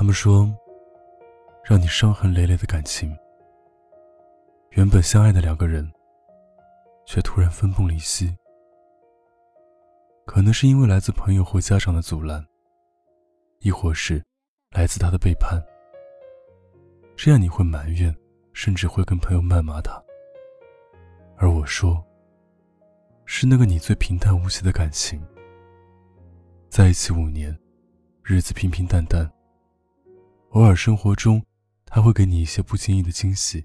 他们说，让你伤痕累累的感情，原本相爱的两个人，却突然分崩离析。可能是因为来自朋友或家长的阻拦，亦或是来自他的背叛，这样你会埋怨，甚至会跟朋友谩骂他。而我说，是那个你最平淡无奇的感情，在一起五年，日子平平淡淡。偶尔生活中，他会给你一些不经意的惊喜。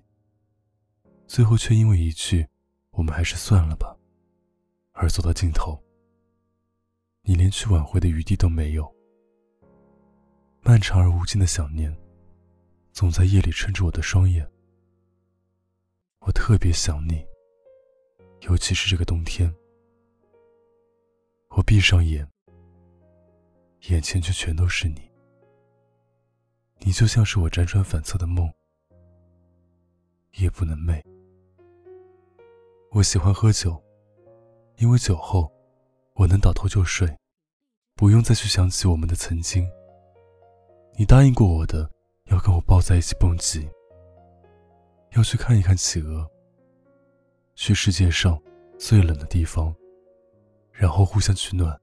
最后却因为一句“我们还是算了吧”，而走到尽头。你连去挽回的余地都没有。漫长而无尽的想念，总在夜里撑着我的双眼。我特别想你，尤其是这个冬天。我闭上眼，眼前却全都是你。你就像是我辗转反侧的梦，夜不能寐。我喜欢喝酒，因为酒后，我能倒头就睡，不用再去想起我们的曾经。你答应过我的，要跟我抱在一起蹦极，要去看一看企鹅，去世界上最冷的地方，然后互相取暖。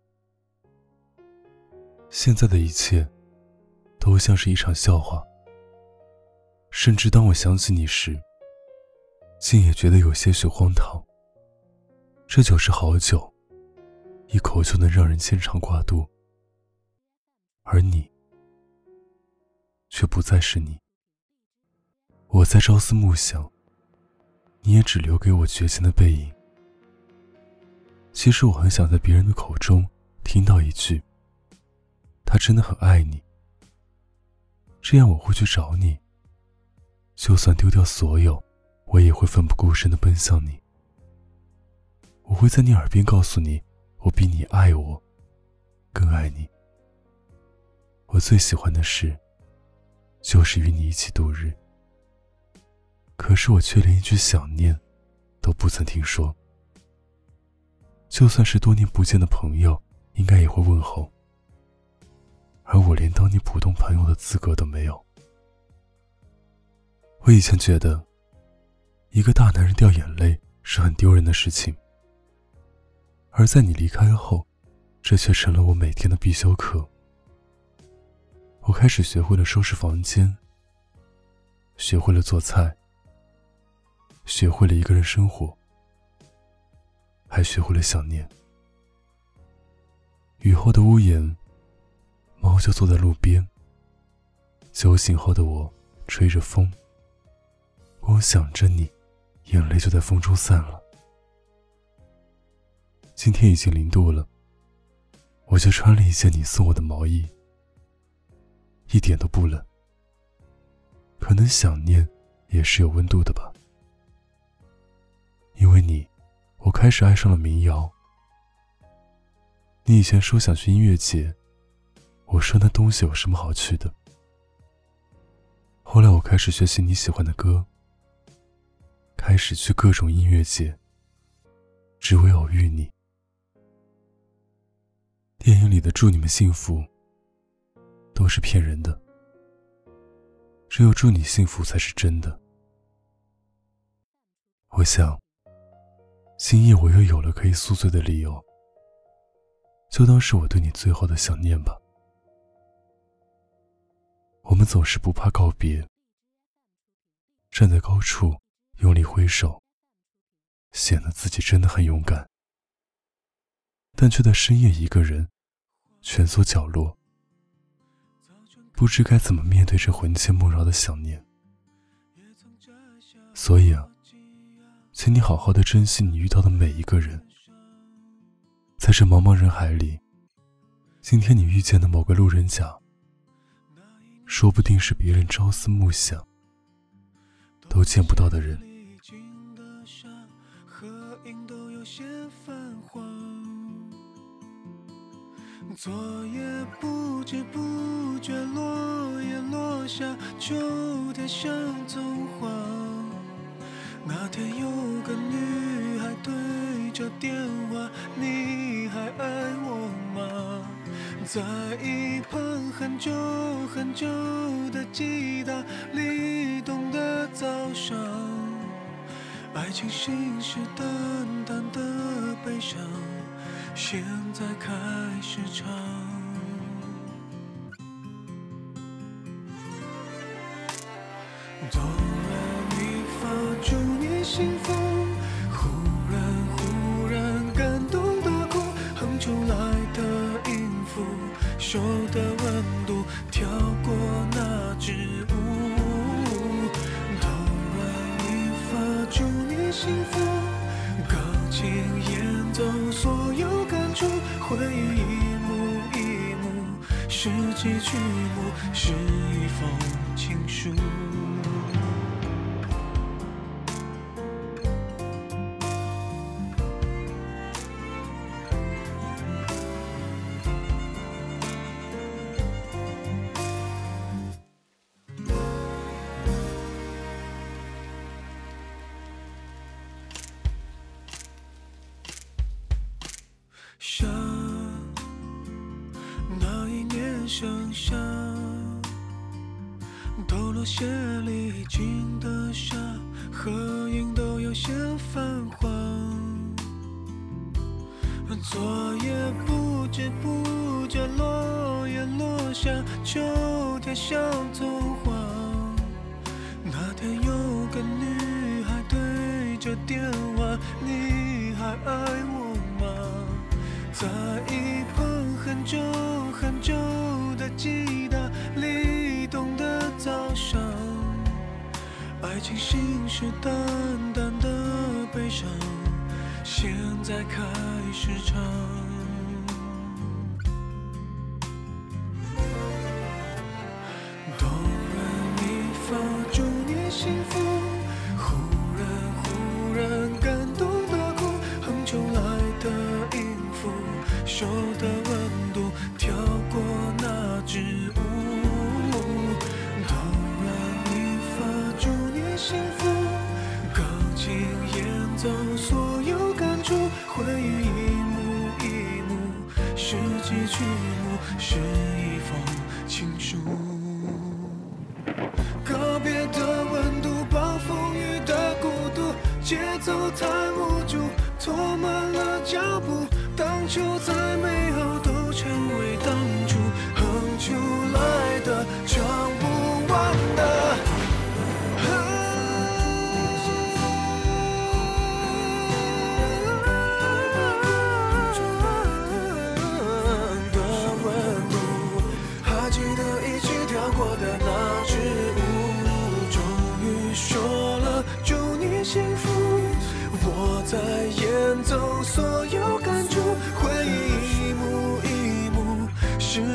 现在的一切。都像是一场笑话，甚至当我想起你时，竟也觉得有些许荒唐。这酒是好酒，一口就能让人牵肠挂肚，而你，却不再是你。我在朝思暮想，你也只留给我绝情的背影。其实我很想在别人的口中听到一句：“他真的很爱你。”这样我会去找你。就算丢掉所有，我也会奋不顾身的奔向你。我会在你耳边告诉你，我比你爱我，更爱你。我最喜欢的事，就是与你一起度日。可是我却连一句想念，都不曾听说。就算是多年不见的朋友，应该也会问候。而我连当你普通朋友的资格都没有。我以前觉得，一个大男人掉眼泪是很丢人的事情，而在你离开后，这却成了我每天的必修课。我开始学会了收拾房间，学会了做菜，学会了一个人生活，还学会了想念。雨后的屋檐。猫就坐在路边。酒醒后的我，吹着风。光想着你，眼泪就在风中散了。今天已经零度了，我就穿了一件你送我的毛衣，一点都不冷。可能想念也是有温度的吧。因为你，我开始爱上了民谣。你以前说想去音乐节。我说那东西有什么好去的？后来我开始学习你喜欢的歌，开始去各种音乐节，只为偶遇你。电影里的祝你们幸福都是骗人的，只有祝你幸福才是真的。我想，今夜我又有了可以宿醉的理由，就当是我对你最后的想念吧。我们总是不怕告别，站在高处用力挥手，显得自己真的很勇敢。但却在深夜一个人蜷缩角落，不知该怎么面对这魂牵梦绕的想念。所以啊，请你好好的珍惜你遇到的每一个人，在这茫茫人海里，今天你遇见的某个路人甲。说不定是别人朝思暮想都见不到的人。昨夜不知不觉，落叶落下，秋天像童话。那天有个女孩对着电话，你还爱我？在一旁很久很久的吉他里懂的早上，爱情信誓旦旦的悲伤，现在开始唱。手的温度跳过那支舞。哆来咪发，祝你幸福。钢琴演奏所有感触，回忆一幕一幕，是几曲目，是一封情书。一年盛夏，抖落鞋里进的沙，合影都有些泛黄。昨夜不知不觉，落叶落下，秋天像童话。那天有个女孩对着电话，你还爱我吗？在一旁很久很久的吉他立冬的早上，爱情信誓旦旦的悲伤，现在开始唱。拾起曲目，是一封情书。告别的温度，暴风雨的孤独，节奏太无助，拖慢了脚步。当初再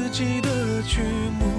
记己的曲目。